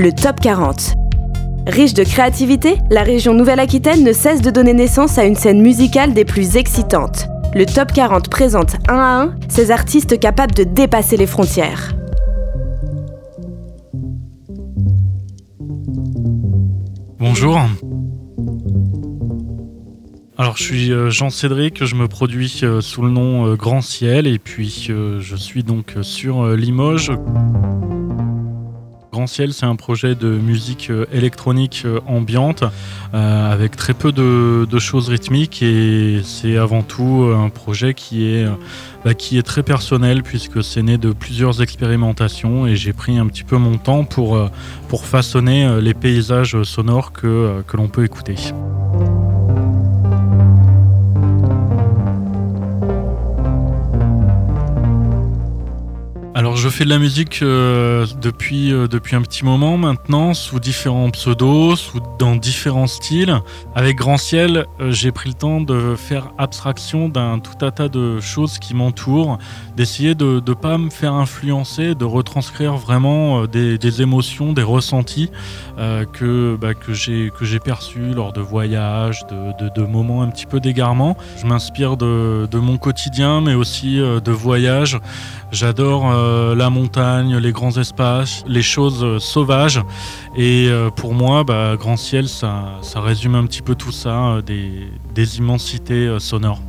le Top 40. Riche de créativité, la région Nouvelle-Aquitaine ne cesse de donner naissance à une scène musicale des plus excitantes. Le Top 40 présente un à un ces artistes capables de dépasser les frontières. Bonjour. Alors je suis euh, Jean-Cédric, je me produis euh, sous le nom euh, Grand Ciel et puis je suis donc sur Limoges. C'est un projet de musique électronique ambiante avec très peu de, choses rythmiques et c'est avant tout un projet qui est, bah, qui très personnel puisque c'est né de plusieurs expérimentations et j'ai pris un petit peu mon temps pour, pour façonner les paysages sonores que, que l'on peut écouter. Je fais de la musique euh, depuis, euh, depuis un petit moment maintenant, sous différents pseudos, sous, dans différents styles. Avec Grand Ciel, euh, j'ai pris le temps de faire abstraction d'un tout un tas de choses qui m'entourent, d'essayer de ne pas me faire influencer, de retranscrire vraiment des, émotions, des ressentis que, bah, que j'ai perçus lors de voyages, de, de, moments un petit peu d'égarement. Je m'inspire de, de, mon quotidien, mais aussi de voyages. J'adore la montagne, les grands espaces, les choses euh, sauvages. Et euh, pour moi, bah, Grand Ciel, ça, résume un petit peu tout ça, des, immensités sonores.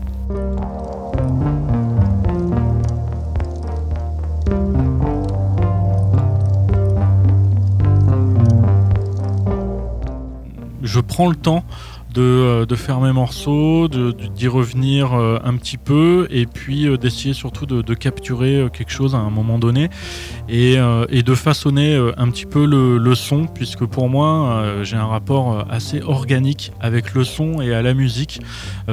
Je prends le temps euh, de, faire mes morceaux, d'y revenir euh, un petit peu et puis euh, d'essayer surtout de, capturer quelque chose à un moment donné et, de façonner un petit peu le, son puisque pour moi j'ai un rapport assez organique avec le son et à la musique.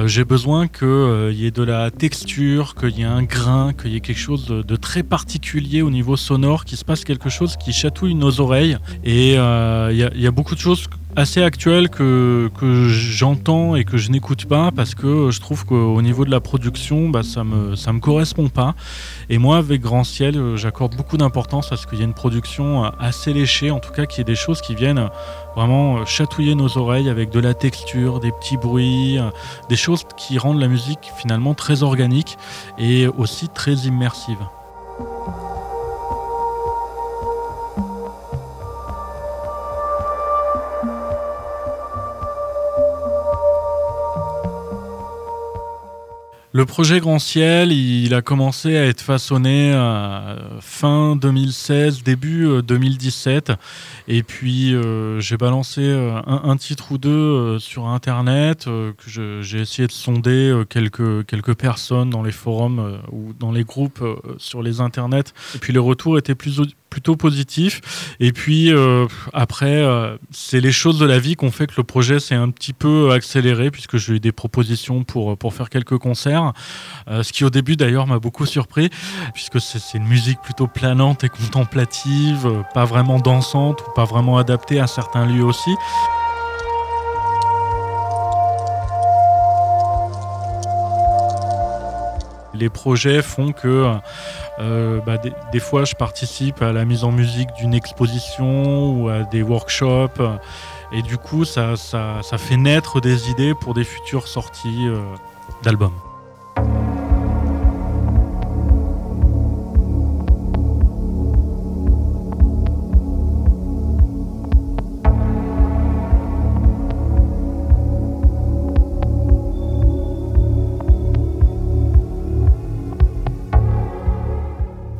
j'ai besoin qu'il y ait de la texture, qu'il y ait un grain, qu'il y ait quelque chose de, très particulier au niveau sonore, qu'il se passe quelque chose qui chatouille nos oreilles et il y, a beaucoup de choses assez actuel que, que j'entends et que je n'écoute pas parce que je trouve qu'au niveau de la production, bah, ça ne me, ça me correspond pas. Et moi, avec Grand Ciel, j'accorde beaucoup d'importance à ce qu'il y ait une production assez léchée, en tout cas qu'il y ait des choses qui viennent vraiment chatouiller nos oreilles avec de la texture, des petits bruits, des choses qui rendent la musique finalement très organique et aussi très immersive. Le projet Grand Ciel, il a commencé à être façonné à fin 2016, début 2017. Euh, Et puis euh, j'ai balancé euh, un, titre ou deux sur Internet, j'ai essayé de sonder quelques, quelques personnes dans les forums ou dans les groupes sur les Internets. Et puis les retours étaient plus, plutôt positif. Et puis euh, après, euh, c'est les choses de la vie qu'on fait que le projet s'est un petit peu accéléré puisque j'ai eu des propositions pour, pour faire quelques concerts. Euh, ce qui au début d'ailleurs m'a beaucoup surpris puisque c'est une musique plutôt planante et contemplative, pas vraiment dansante ou pas vraiment adaptée à certains lieux aussi. les projets font que euh, bah, des, fois je participe à la mise en musique d'une exposition ou à des workshops et du coup ça, fait naître des idées pour des futures sorties euh, d'albums.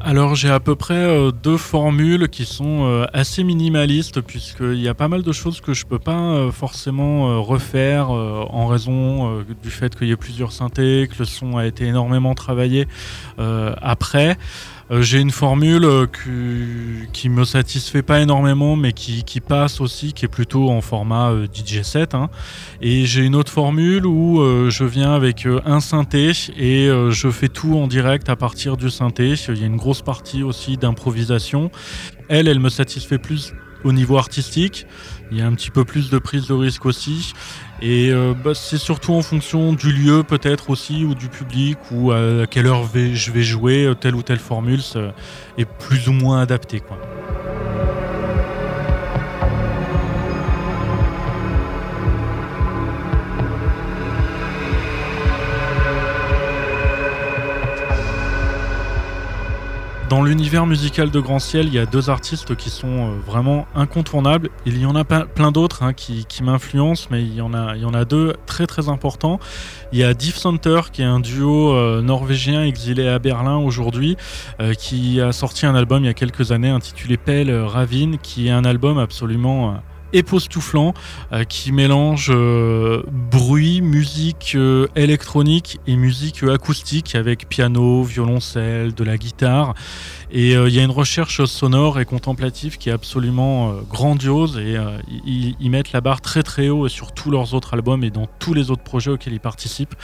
Alors j'ai à peu près euh, deux formules qui sont euh, assez minimalistes puisqu'il y a pas mal de choses que je peux pas euh, forcément refaire en raison du fait qu'il y ait plusieurs synthés, que le son a été énormément travaillé après. Euh, j'ai une formule euh, qui me satisfait pas énormément, mais qui, passe aussi, qui est plutôt en format euh, DJ 7. Hein. Et j'ai une autre formule où je viens avec un synthé et je fais tout en direct à partir du synthé. Il y a une grosse partie aussi d'improvisation. Elle, elle me satisfait plus au niveau artistique. Il y a un petit peu plus de prise de risque aussi. Et euh, bah, c'est surtout en fonction du lieu peut-être aussi, ou du public, ou à quelle heure je vais jouer euh, telle ou telle formule, est plus ou moins adapté. Quoi. Dans l'univers musical de Grand Ciel, il y a deux artistes qui sont euh, vraiment incontournables. Il y en a plein d'autres hein, qui, m'influencent, mais il y, en a, deux très très importants. Il y a Div Center, qui est un duo euh, norvégien exilé à Berlin aujourd'hui, euh, qui a sorti un album il y a quelques années intitulé Pelle Ravine, qui est un album absolument époustouflant euh, qui mélange euh, bruit, musique euh, électronique et musique acoustique avec piano, violoncelle, de la guitare. Et il y a une recherche sonore et contemplative qui est absolument grandiose et ils, mettent la barre très très haut sur tous leurs autres albums et dans tous les autres projets auxquels ils participent.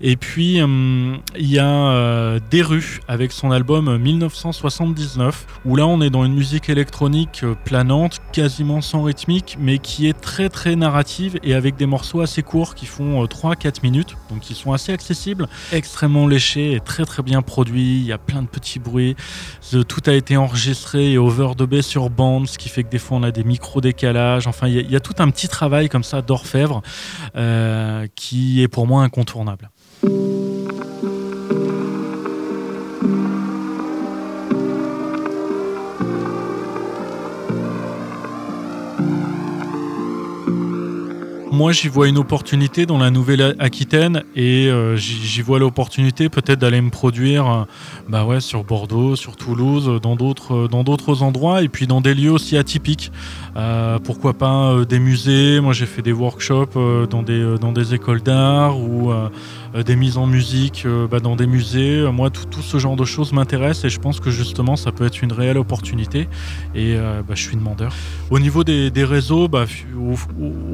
Et puis il y a Deru avec son album 1979 où là on est dans une musique électronique planante, quasiment sans rythmique mais qui est très très narrative et avec des morceaux assez courts qui font 3-4 euh, minutes, donc qui sont assez accessibles, extrêmement léchés et très très bien produits. Il y a plein de petits bruits. Tout a été enregistré et overdubé sur bande, ce qui fait que des fois on a des micro-décalages. Enfin, il y, a, tout un petit travail comme ça d'orfèvre euh, qui est pour moi incontournable. Moi, j'y vois une opportunité dans la Nouvelle-Aquitaine et euh, j'y vois l'opportunité peut-être d'aller me produire euh, bah ouais, sur Bordeaux, sur Toulouse, dans d'autres, dans d'autres endroits et puis dans des lieux aussi atypiques. Euh, pourquoi pas des musées Moi, j'ai fait des workshops dans, des, dans des écoles d'art ou des mises en musique bah, dans des musées. Moi, tout, ce genre de choses m'intéresse et je pense que justement, ça peut être une réelle opportunité et bah, je suis demandeur. Au niveau des, des réseaux, bah, au,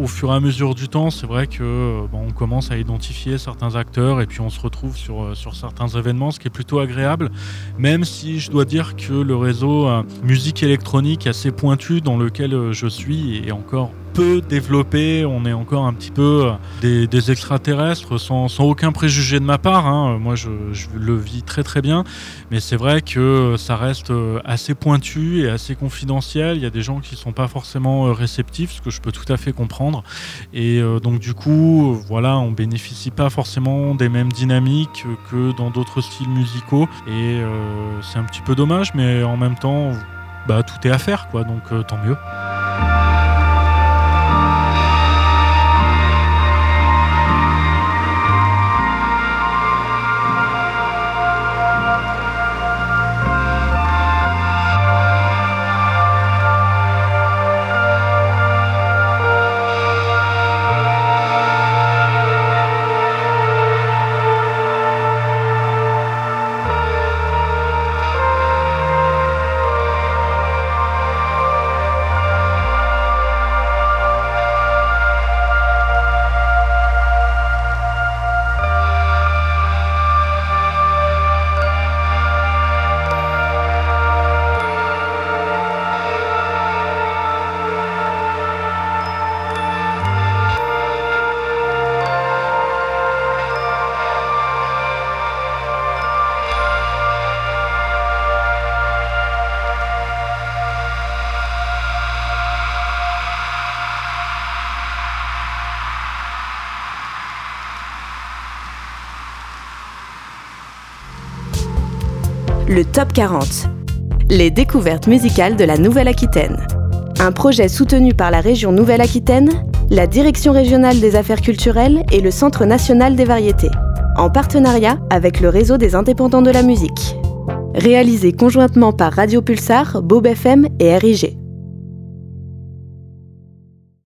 au fur et à mesure du temps, c'est vrai que euh, on commence à identifier certains acteurs et puis on se retrouve sur, euh, sur certains événements, ce qui est plutôt agréable. Même si je dois dire que le réseau euh, musique électronique assez pointu dans lequel je suis est encore peu développé, on est encore un petit peu euh, des, extraterrestres sans, aucun préjugé de ma part. Hein. Moi, je, le vis très très bien, mais c'est vrai que ça reste euh, assez pointu et assez confidentiel. Il y a des gens qui sont pas forcément euh, réceptifs, ce que je peux tout à fait comprendre. Et donc du coup, voilà, on bénéficie pas forcément des mêmes dynamiques que dans d'autres styles musicaux. Et c'est un petit peu dommage, mais en même temps, bah, tout est à faire, quoi. Donc tant mieux. Le Top 40. Les découvertes musicales de la Nouvelle-Aquitaine. Un projet soutenu par la région Nouvelle-Aquitaine, la Direction régionale des affaires culturelles et le Centre national des variétés, en partenariat avec le réseau des indépendants de la musique. Réalisé conjointement par Radio Pulsar, Bob FM et RIG.